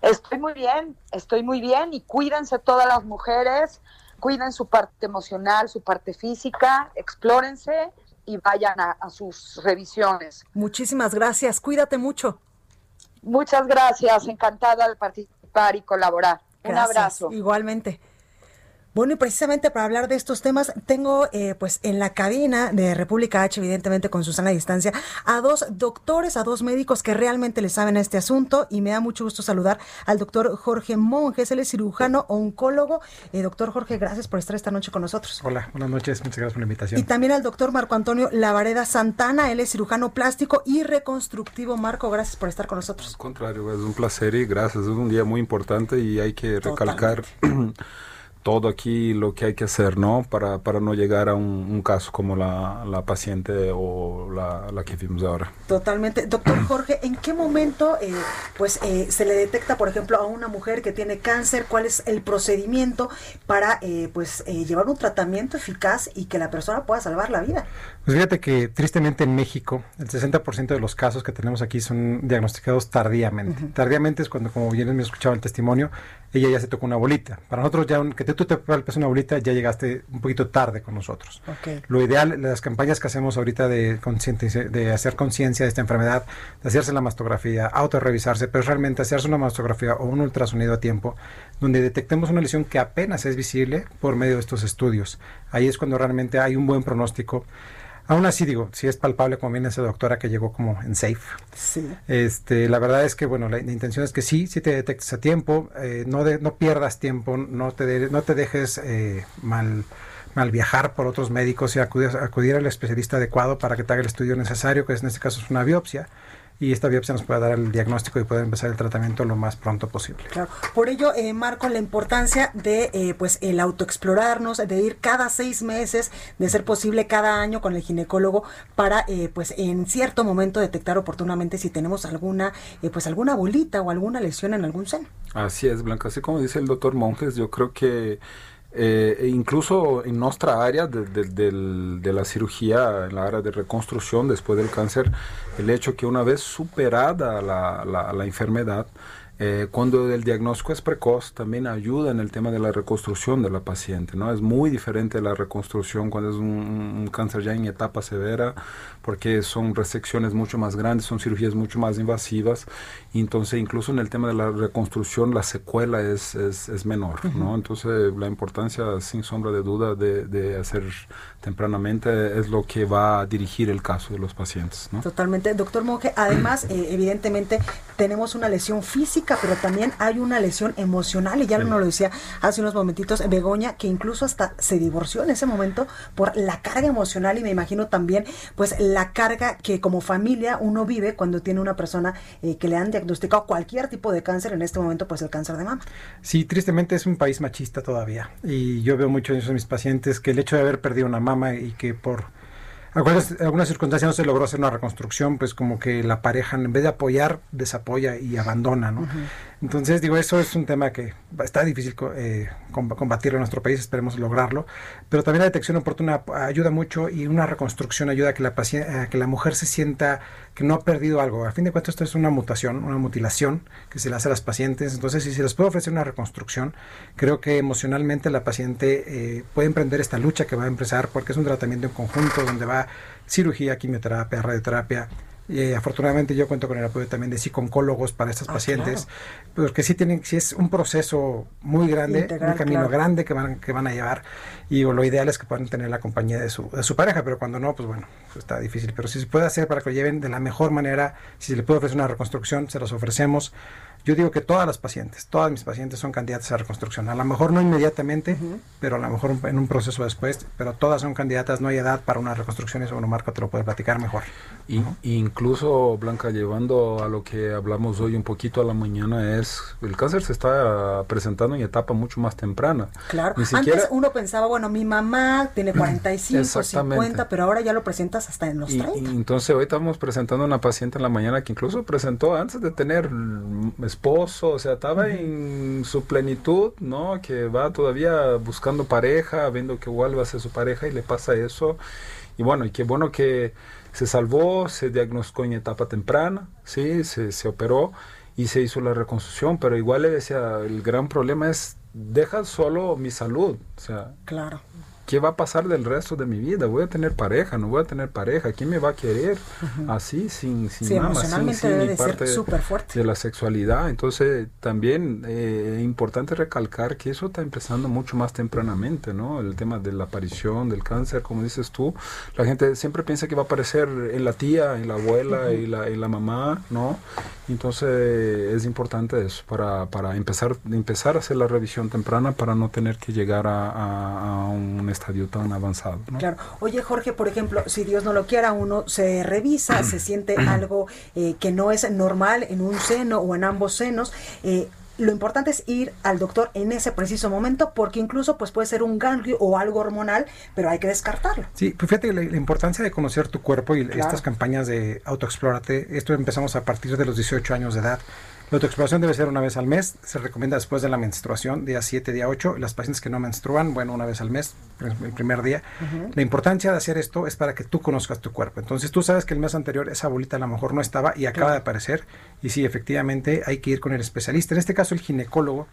S14: Estoy muy bien, estoy muy bien y cuídense todas las mujeres, cuiden su parte emocional, su parte física, explórense y vayan a, sus revisiones.
S1: Muchísimas gracias, cuídate mucho.
S14: Muchas gracias, encantada de participar y colaborar. Un abrazo.
S1: Igualmente. Bueno, y precisamente para hablar de estos temas, tengo eh, pues en la cabina de República H, evidentemente con Susana a distancia, a dos doctores, a dos médicos que realmente le saben a este asunto y me da mucho gusto saludar al doctor Jorge Monjes, él es cirujano oncólogo. Eh, doctor Jorge, gracias por estar esta noche con nosotros.
S15: Hola, buenas noches, muchas gracias por la invitación.
S1: Y también al doctor Marco Antonio Lavareda Santana, él es cirujano plástico y reconstructivo. Marco, gracias por estar con nosotros.
S15: Al contrario, es un placer y gracias, es un día muy importante y hay que recalcar... todo aquí lo que hay que hacer, ¿no? Para, para no llegar a un, caso como la, la paciente o la, la, que vimos ahora.
S1: Totalmente. Doctor Jorge, ¿en qué momento eh, pues eh, se le detecta, por ejemplo, a una mujer que tiene cáncer? ¿Cuál es el procedimiento para eh, pues llevar un tratamiento eficaz y que la persona pueda salvar la vida?
S15: Pues fíjate que tristemente en México el 60% de los casos que tenemos aquí son diagnosticados tardíamente. Tardíamente es cuando, como bien me escuchaba el testimonio,
S16: ella ya se tocó una bolita. Para nosotros, ya que tú te palpes una bolita, ya llegaste un poquito tarde con nosotros. Lo ideal, las campañas que hacemos ahorita de, de hacer conciencia de esta enfermedad, de hacerse la mastografía, autorrevisarse, pero realmente hacerse una mastografía o un ultrasonido a tiempo, donde detectemos una lesión que apenas es visible por medio de estos estudios. Ahí es cuando realmente hay un buen pronóstico. Aún así digo, si es palpable como viene esa doctora que llegó como en safe. Sí. Este, la verdad es que bueno, la, intención es que sí, sí te detectes a tiempo, eh, no de, no pierdas tiempo, no te no te dejes eh, mal mal viajar por otros médicos y acudir, acudir al especialista adecuado para que te haga el estudio necesario, que en este caso es una biopsia y esta biopsia nos puede dar el diagnóstico y poder empezar el tratamiento lo más pronto posible.
S1: Claro. Por ello, eh, Marco, la importancia de eh, pues el autoexplorarnos, de ir cada seis meses, de ser posible cada año con el ginecólogo para eh, pues en cierto momento detectar oportunamente si tenemos alguna eh, pues alguna bolita o alguna lesión en algún seno.
S15: Así es, Blanca. Así como dice el doctor Monjes, yo creo que eh, e incluso en nuestra área de, de, la cirugía, en la área de reconstrucción después del cáncer, el hecho que una vez superada la, la, la enfermedad, eh, cuando el diagnóstico es precoz, también ayuda en el tema de la reconstrucción de la paciente. ¿no? Es muy diferente la reconstrucción cuando es un, cáncer ya en etapa severa, porque son resecciones mucho más grandes, son cirugías mucho más invasivas. Y entonces, incluso en el tema de la reconstrucción, la secuela es, es, es menor. ¿no? Entonces, la importancia, sin sombra de duda, de, de hacer tempranamente es lo que va a dirigir el caso de los pacientes. ¿no?
S1: Totalmente. Doctor Monge, además, eh, evidentemente, tenemos una lesión física, pero también hay una lesión emocional, y ya uno lo decía hace unos momentitos, Begoña, que incluso hasta se divorció en ese momento por la carga emocional y me imagino también, pues, la carga que como familia uno vive cuando tiene una persona eh, que le han diagnosticado cualquier tipo de cáncer, en este momento, pues, el cáncer de mama.
S16: Sí, tristemente es un país machista todavía, y yo veo mucho en esos mis pacientes que el hecho de haber perdido una mama y que por algunas, algunas circunstancias no se logró hacer una reconstrucción, pues como que la pareja en vez de apoyar, desapoya y abandona, ¿no? Entonces, digo, eso es un tema que está difícil eh, combatirlo en nuestro país, esperemos lograrlo, pero también la detección oportuna ayuda mucho y una reconstrucción ayuda a que la, paciente, que la mujer se sienta que no ha perdido algo. A fin de cuentas, esto es una mutación, una mutilación que se le hace a las pacientes. Entonces, si se les puede ofrecer una reconstrucción, creo que emocionalmente la paciente eh, puede emprender esta lucha que va a empezar porque es un tratamiento en conjunto donde va cirugía, quimioterapia, radioterapia eh, afortunadamente yo cuento con el apoyo también de psicólogos para estas ah, pacientes, porque sí tienen, sí es un proceso muy grande, un camino grande que van, que van a llevar y lo ideal es que puedan tener la compañía de su, de su pareja, pero cuando no, pues bueno, pues está difícil. Pero si se puede hacer para que lo lleven de la mejor manera, si se le puede ofrecer una reconstrucción, se los ofrecemos. Yo digo que todas las pacientes, todas mis pacientes son candidatas a reconstrucción. A lo mejor no inmediatamente, pero a lo mejor en un proceso después, pero todas son candidatas, no hay edad para una reconstrucción, eso bueno, Marco te lo puede platicar mejor.
S15: Y, Incluso, Blanca, llevando a lo que hablamos hoy un poquito a la mañana, es el cáncer se está presentando en etapa mucho más temprana.
S1: Claro, antes uno pensaba, bueno, mi mamá tiene 45, 50, pero ahora ya lo presentas hasta en los 30.
S15: Y, entonces hoy estamos presentando una paciente en la mañana que incluso presentó antes de tener esposo, o sea, estaba en su plenitud, ¿no? Que va todavía buscando pareja, viendo que vuelve a ser su pareja y le pasa eso. Y bueno, y qué bueno que se salvó, se diagnosticó en etapa temprana, sí, se, se operó y se hizo la reconstrucción, pero igual le decía, el gran problema es, deja solo mi salud, o sea,
S1: claro.
S15: ¿Qué va a pasar del resto de mi vida? ¿Voy a tener pareja? ¿No voy a tener pareja? ¿Quién me va a querer así, sin, sin
S1: sí, emocionalmente debe de ser súper fuerte.
S15: De la sexualidad. Entonces, también eh, es importante recalcar que eso está empezando mucho más tempranamente, ¿no? El tema de la aparición del cáncer, como dices tú. La gente siempre piensa que va a aparecer en la tía, en la abuela, y la, en la mamá, ¿no? Entonces, es importante eso, para, para empezar, empezar a hacer la revisión temprana para no tener que llegar a, a, a un estadio tan avanzado.
S1: Claro. Oye, Jorge, por ejemplo, si Dios no lo quiera, uno se revisa, se siente algo eh, que no es normal en un seno o en ambos senos. Eh, lo importante es ir al doctor en ese preciso momento porque incluso pues puede ser un ganglio o algo hormonal, pero hay que descartarlo.
S16: Sí, pues fíjate la, importancia de conocer tu cuerpo y estas campañas de autoexplórate, esto empezamos a partir de los 18 años de edad. La autoexploración debe ser una vez al mes, se recomienda después de la menstruación, día 7, día 8. Las pacientes que no menstruan, bueno, una vez al mes, el primer día. La importancia de hacer esto es para que tú conozcas tu cuerpo. Entonces tú sabes que el mes anterior esa bolita a lo mejor no estaba y acaba de aparecer. Y sí, efectivamente hay que ir con el especialista, en este caso el ginecólogo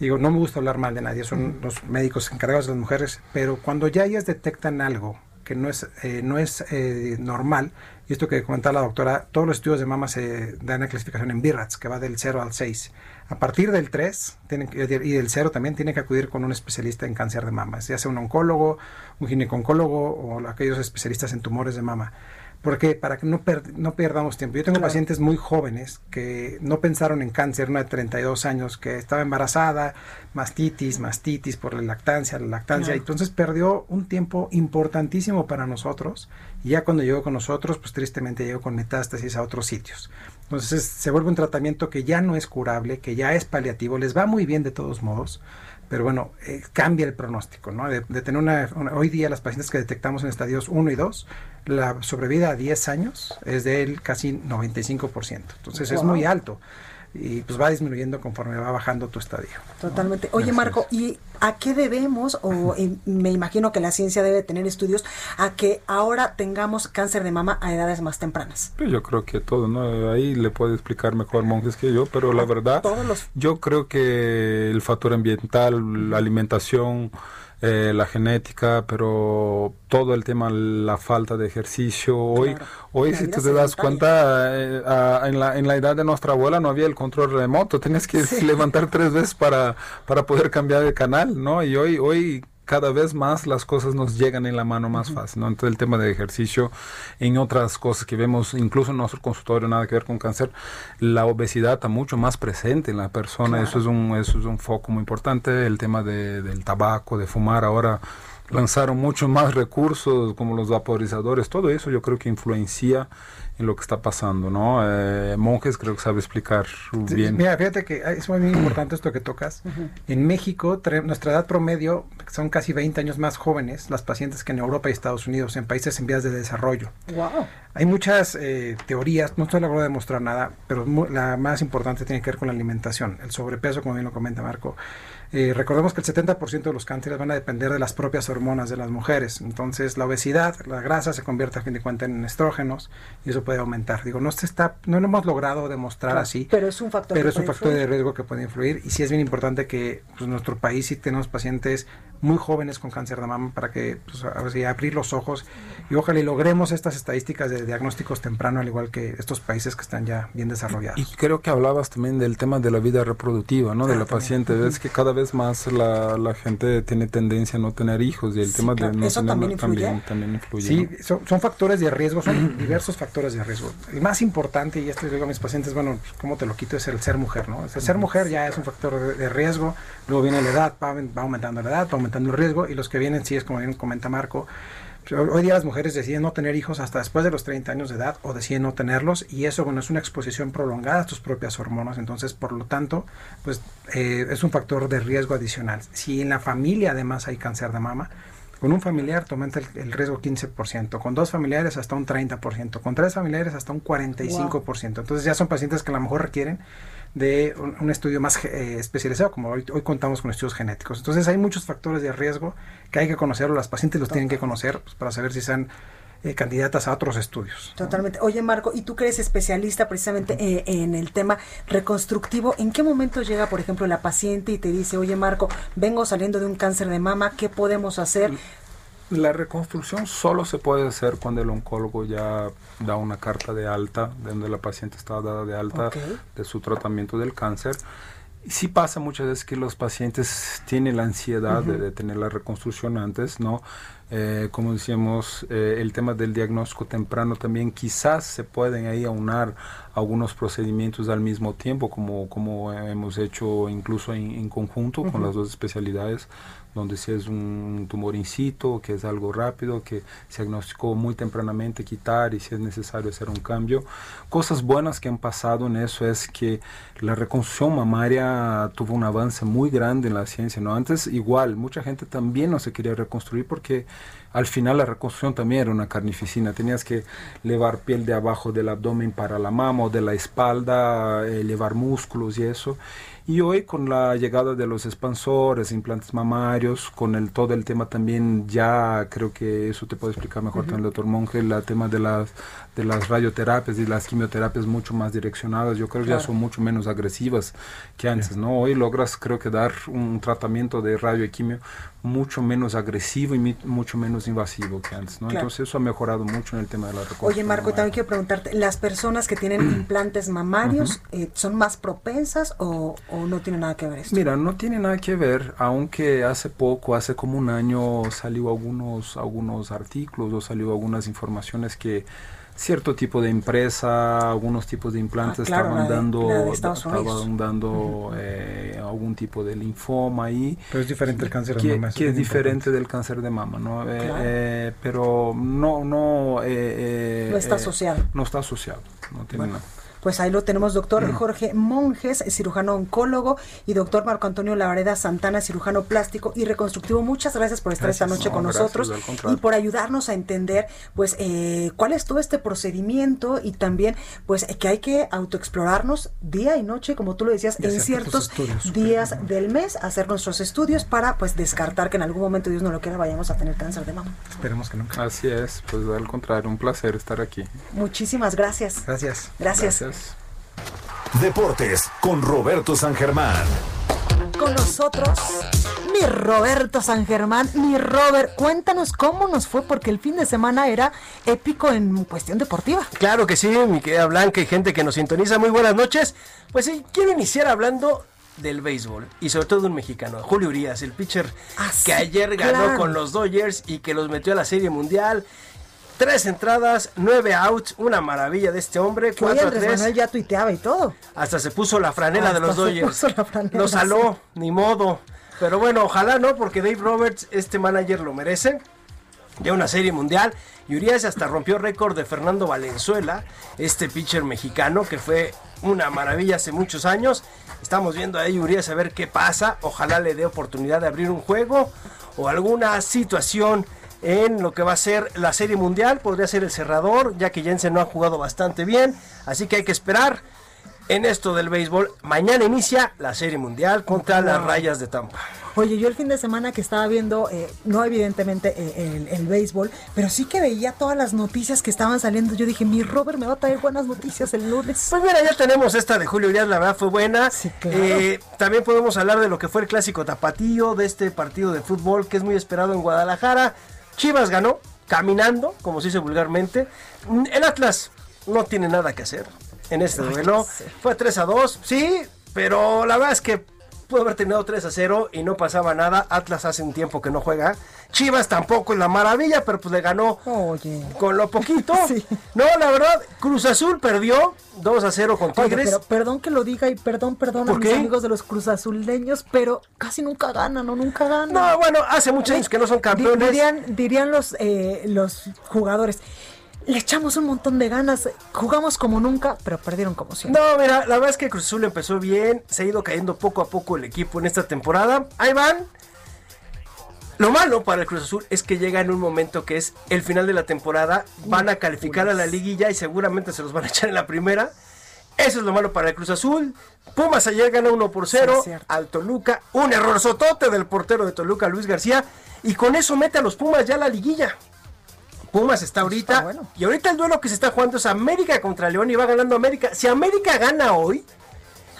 S16: digo, no me gusta hablar mal de nadie, son los médicos encargados de las mujeres, pero cuando ya ellas detectan algo que no es, eh, no es eh, normal, y esto que comentaba la doctora, todos los estudios de mama se dan una clasificación en BIRATS, que va del 0 al 6. A partir del 3 tienen y del 0 también tienen que acudir con un especialista en cáncer de mama, ya sea un oncólogo, un ginecólogo o aquellos especialistas en tumores de mama porque para que no, no perdamos tiempo. Yo tengo pacientes muy jóvenes que no pensaron en cáncer, una de 32 años que estaba embarazada, mastitis, mastitis por la lactancia, la lactancia, entonces perdió un tiempo importantísimo para nosotros y ya cuando llegó con nosotros, pues tristemente llegó con metástasis a otros sitios. Entonces se vuelve un tratamiento que ya no es curable, que ya es paliativo, les va muy bien de todos modos, pero bueno, eh, cambia el pronóstico, ¿no? De, tener una, Hoy día las pacientes que detectamos en estadios 1 y 2, la sobrevida a 10 años es del casi 95%. Entonces es muy alto y pues va disminuyendo conforme va bajando tu estadio.
S1: Totalmente. Oye Marco, ¿y a qué debemos, o me imagino que la ciencia debe tener estudios, a que ahora tengamos cáncer de mama a edades más tempranas?
S15: Pues yo creo que todo, ¿no? Ahí le puede explicar mejor Monjes que yo, pero la verdad, yo creo que el factor ambiental, la alimentación, eh, la genética, pero todo el tema, la falta de ejercicio. Hoy, hoy si te das cuenta, eh, en, la, en la edad de nuestra abuela no había el control remoto, tenías que levantar tres veces para, para poder cambiar de canal, ¿no? Y hoy, hoy cada vez más las cosas nos llegan en la mano más fácil, ¿no? Entonces el tema de ejercicio, en otras cosas que vemos, incluso en nuestro consultorio, nada que ver con cáncer, la obesidad está mucho más presente en la persona, eso, es un, eso es un foco muy importante, el tema de, del tabaco, de fumar, ahora lanzaron mucho más recursos como los vaporizadores, todo eso yo creo que influencia en lo que está pasando, ¿no? Eh, monjes creo que sabe explicar bien.
S16: Mira, fíjate que es muy importante esto que tocas. En México, nuestra edad promedio son casi 20 años más jóvenes las pacientes que en Europa y Estados Unidos, en países en vías de desarrollo. Wow. Hay muchas eh, teorías, no estoy logrando demostrar nada, pero la más importante tiene que ver con la alimentación, el sobrepeso, como bien lo comenta Marco. Eh, recordemos que el 70% de los cánceres van a depender de las propias hormonas de las mujeres. Entonces, la obesidad, la grasa se convierte a fin de cuentas en estrógenos y eso puede aumentar. Digo, no se está, no lo hemos logrado demostrar así.
S1: Pero es un factor.
S16: Pero es un factor de riesgo que puede influir y sí es bien importante que pues, en nuestro país sí tenemos pacientes muy jóvenes con cáncer de mama para que pues, abrir los ojos y ojalá y logremos estas estadísticas de diagnósticos temprano al igual que estos países que están ya bien desarrollados.
S15: Y creo que hablabas también del tema de la vida reproductiva, ¿no? de la paciente. Es que cada vez más la, la, gente tiene tendencia a no tener hijos y el tema de no
S1: ¿Eso
S15: también,
S1: influye?
S15: también, influye.
S16: Sí, son, son, factores de riesgo, son diversos factores de riesgo. El más importante, y esto le digo a mis pacientes, bueno, ¿cómo te lo quito? Es el ser mujer, ¿no? El ser mujer ya es un factor de, riesgo, luego viene la edad, va, aumentando la edad, va aumentando el riesgo y los que vienen, sí es como bien comenta Marco, Hoy día las mujeres deciden no tener hijos hasta después de los 30 años de edad o deciden no tenerlos y eso bueno es una exposición prolongada a tus propias hormonas, entonces por lo tanto pues eh, es un factor de riesgo adicional. Si en la familia además hay cáncer de mama, con un familiar te aumenta el, riesgo 15%, con dos familiares hasta un 30%, con tres familiares hasta un 45%. Entonces ya son pacientes que a lo mejor requieren de un, estudio más eh, especializado, como hoy, hoy contamos con estudios genéticos. Entonces hay muchos factores de riesgo que hay que conocer, las pacientes los tienen que conocer pues, para saber si están eh, candidatas a otros estudios.
S1: Totalmente. Oye, Marco, y tú que eres especialista precisamente eh, en el tema reconstructivo, ¿en qué momento llega, por ejemplo, la paciente y te dice, oye, Marco, vengo saliendo de un cáncer de mama, ¿qué podemos hacer?
S15: La reconstrucción solo se puede hacer cuando el oncólogo ya da una carta de alta, donde la paciente está dada de alta de su tratamiento del cáncer. Sí pasa muchas veces que los pacientes tienen la ansiedad de, tener la reconstrucción antes, ¿no? Eh, como decíamos, eh, el tema del diagnóstico temprano también quizás se pueden ahí aunar algunos procedimientos al mismo tiempo, como, como hemos hecho incluso en, conjunto con las dos especialidades donde si es un tumor in situ, que es algo rápido, que se diagnosticó muy tempranamente, quitar y si es necesario hacer un cambio. Cosas buenas que han pasado en eso es que la reconstrucción mamaria tuvo un avance muy grande en la ciencia, ¿no? Antes igual, mucha gente también no se quería reconstruir porque al final la reconstrucción también era una carnificina, tenías que levar piel de abajo del abdomen para la mama o de la espalda, elevar eh, músculos y eso. Y hoy con la llegada de los expansores, implantes mamarios, con el todo el tema también ya creo que eso te puede explicar mejor también el doctor Monge, el tema de las de las radioterapias y las quimioterapias mucho más direccionadas, yo creo que ya son mucho menos agresivas que antes, ¿no? Hoy logras creo que dar un tratamiento de radio y quimio mucho menos agresivo y mucho menos invasivo que antes, ¿no? Entonces eso ha mejorado mucho en el tema de la reconstrucción.
S1: Oye Marco, también quiero preguntarte, ¿las personas que tienen implantes mamarios eh, son más propensas o, o, no tiene nada que ver esto?
S15: Mira, no tiene nada que ver, aunque hace poco, hace como un año salió algunos, algunos artículos o salió algunas informaciones que cierto tipo de empresa, algunos tipos de implantes ah, estaban dando, estaban dando eh, algún tipo de linfoma ahí.
S16: Pero es diferente el cáncer de mama.
S15: Que es, diferente del cáncer de mama, ¿no? Eh, eh, pero no, no. no
S1: está asociado.
S15: No está asociado, no tiene nada.
S1: Pues ahí lo tenemos, doctor Jorge Monjes, cirujano oncólogo, y doctor Marco Antonio Lavareda Santana, cirujano plástico y reconstructivo. Muchas gracias por estar esta noche con nosotros y por ayudarnos a entender, pues, eh, cuál es todo este procedimiento y también, pues, que hay que autoexplorarnos día y noche, como tú lo decías, en ciertos días del mes, hacer nuestros estudios para, pues, descartar que en algún momento, Dios no lo quiera, vayamos a tener cáncer de mama.
S16: Esperemos que nunca.
S15: Así es, pues, al contrario, un placer estar aquí.
S1: Muchísimas gracias.
S16: Gracias.
S1: Gracias.
S2: Deportes con Roberto San Germán.
S1: Con nosotros, mi Roberto San Germán, mi Robert, cuéntanos cómo nos fue porque el fin de semana era épico en cuestión deportiva.
S17: Claro que sí, mi querida Blanca y gente que nos sintoniza, muy buenas noches. Pues sí, quiero iniciar hablando del béisbol y sobre todo de un mexicano, Julio Urias, el pitcher ah, que ayer ganó con los Dodgers y que los metió a la Serie Mundial Tres entradas, nueve outs, una maravilla de este hombre. Cuatro tres.
S1: ya tuiteaba y todo.
S17: Hasta se puso la franela de los Dodgers. Lo saló, ni modo. Pero bueno, ojalá no, porque Dave Roberts, este manager lo merece. Ya una serie mundial. Y Urias hasta rompió récord de Fernando Valenzuela, este pitcher mexicano que fue una maravilla hace muchos años. Estamos viendo ahí Urias a ver qué pasa. Ojalá le dé oportunidad de abrir un juego o alguna situación en lo que va a ser la Serie Mundial. Podría ser el cerrador, ya que Jensen no ha jugado bastante bien. Así que hay que esperar en esto del béisbol. Mañana inicia la Serie Mundial contra las Rayas de Tampa.
S1: Oye, yo el fin de semana que estaba viendo, eh, no evidentemente eh, el, béisbol, pero sí que veía todas las noticias que estaban saliendo. Yo dije, mi Robert me va a traer buenas noticias el lunes.
S17: Pues mira, ya tenemos esta de Julio Urias, la verdad fue buena. Eh, también podemos hablar de lo que fue el clásico tapatío, de este partido de fútbol que es muy esperado en Guadalajara. Chivas ganó caminando, como se dice vulgarmente. El Atlas no tiene nada que hacer en este duelo. Fue 3 a 2, sí, pero la verdad es que pudo haber terminado 3 a 0 y no pasaba nada. Atlas hace un tiempo que no juega. Chivas tampoco es la maravilla, pero pues le ganó con lo poquito. No, la verdad, Cruz Azul perdió 2 a 0 con Tigres. pero
S1: perdón que lo diga y perdón, perdón a mis amigos de los Cruz Azuleños, pero casi nunca ganan, ¿no? Nunca ganan.
S17: No, bueno, hace muchos años que no son campeones.
S1: Dirían, dirían los, eh, los jugadores le echamos un montón de ganas, jugamos como nunca, pero perdieron como siempre.
S17: No, mira, la verdad es que Cruz Azul empezó bien, se ha ido cayendo poco a poco el equipo en esta temporada. Ahí van. Lo malo para el Cruz Azul es que llega en un momento que es el final de la temporada, van a calificar a la liguilla y seguramente se los van a echar en la primera. Eso es lo malo para el Cruz Azul. Pumas ayer gana 1 por 0 al Toluca. Un error sotote del portero de Toluca, Luis García. Y con eso mete a los Pumas ya a la liguilla. Pumas está ahorita. Y ahorita el duelo que se está jugando es América contra León y va ganando América. Si América gana hoy,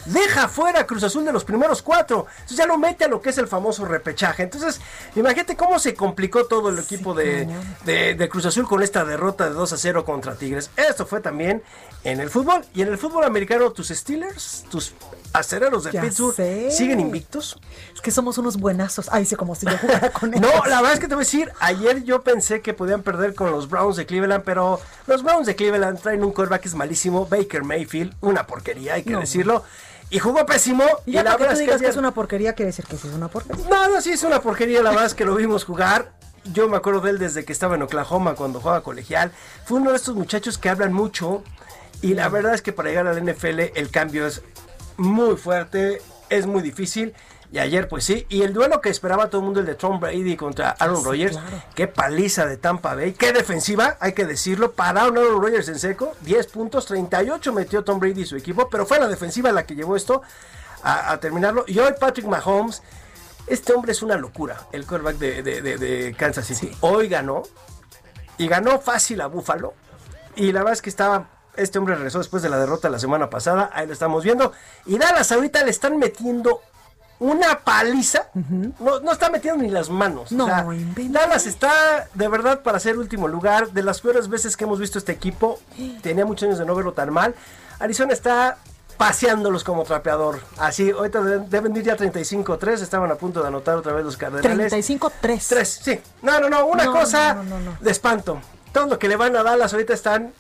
S17: deja fuera Cruz Azul de los primeros cuatro. Entonces ya lo mete a lo que es el famoso repechaje. Entonces, imagínate cómo se complicó todo el equipo de, de, Cruz Azul con esta derrota de 2 a 0 contra Tigres. Esto fue también en el fútbol. Y en el fútbol americano, tus Steelers, tus acereros de Pittsburgh, siguen invictos.
S1: Es que somos unos buenazos. Ay, sí, como si yo jugara con ellos.
S17: no, la verdad es que te voy a decir, ayer yo pensé que podían perder con los Browns de Cleveland, pero los Browns de Cleveland traen un quarterback que es malísimo, Baker Mayfield, una porquería, hay que decirlo. Y jugó pésimo.
S1: Y, la verdad es que, es una porquería, quiere decir que sí es una porquería.
S17: No, no, sí es una porquería, la verdad es que lo vimos jugar. Yo me acuerdo de él desde que estaba en Oklahoma cuando jugaba colegial. Fue uno de estos muchachos que hablan mucho. Y la verdad es que para llegar al NFL el cambio es muy fuerte, es muy difícil. Y ayer, pues sí. Y el duelo que esperaba todo el mundo, el de Tom Brady contra Aaron Rodgers. Qué paliza de Tampa Bay. Qué defensiva, hay que decirlo. Pararon a Aaron Rodgers en seco. 10 puntos, 38 metió Tom Brady y su equipo. Pero fue la defensiva la que llevó esto. a, a terminarlo. Y hoy Patrick Mahomes, este hombre es una locura, el quarterback de, de- de- de Kansas City. Hoy ganó, y ganó fácil a Buffalo. Y la verdad es que estaba. Este hombre regresó después de la derrota la semana pasada. Ahí lo estamos viendo. Y Dallas ahorita le están metiendo una paliza. no, no está metiendo ni las manos.
S1: No,
S17: O sea, Dallas está de verdad para ser último lugar. De las peores veces que hemos visto este equipo. Tenía muchos años de no verlo tan mal. Arizona está paseándolos como trapeador. Así, ahorita deben ir ya 35-3. Estaban a punto de anotar otra vez los cardenales.
S1: 35-3.
S17: 3, sí. No, no, no, una
S1: No,
S17: cosa
S1: no, no, no, no.
S17: de espanto. Todo lo que le van a Dallas ahorita están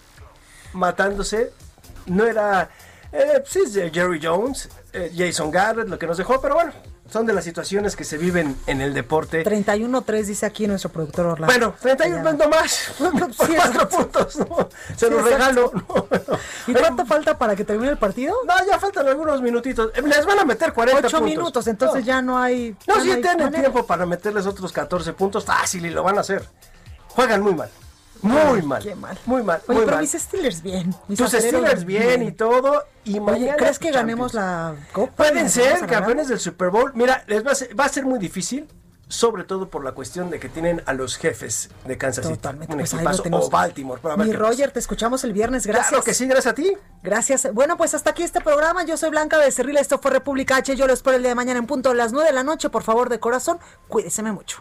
S17: matándose. No era. Eh, sí, es de Jerry Jones, eh, Jason Garrett, lo que nos dejó, pero bueno, son de las situaciones que se viven en el deporte.
S1: 31-3 dice aquí nuestro productor Orlando.
S17: Bueno, 31 no nomás. Por cuatro puntos, ¿no? Se los regalo.
S1: ¿Y cuánto falta para que termine el partido?
S17: No, ya faltan algunos minutitos. Eh, Les van a meter 40
S1: Ocho
S17: puntos.
S1: minutos, entonces ya no hay.
S17: No, sí
S1: hay
S17: tienen
S1: manera.
S17: tiempo para meterles otros 14 puntos fácil y lo van a hacer. Juegan muy mal. Muy mal.
S1: qué mal.
S17: Muy mal.
S1: Oye,
S17: muy
S1: pero
S17: mal.
S1: mis Steelers bien. Mis
S17: Tus Steelers bien y todo. Y
S1: Oye, ¿crees que
S17: Champions.
S1: ganemos la Copa?
S17: Pueden
S1: ¿Nos
S17: ser campeones del Super Bowl. Mira, les va a ser, va a ser muy difícil. Sobre todo por la cuestión de que tienen a los jefes de Kansas City.
S1: Totalmente.
S17: Un
S1: Pues
S17: equipazo. O Baltimore. para
S1: Mi. Roger, te escuchamos el viernes. Gracias.
S17: Claro que sí, gracias a ti.
S1: Gracias. Bueno, pues hasta aquí este programa. Yo soy Blanca Becerril. Esto fue República H. Yo lo espero el día de mañana en punto a las 9 de la noche. Por favor, de corazón, cuídeseme mucho.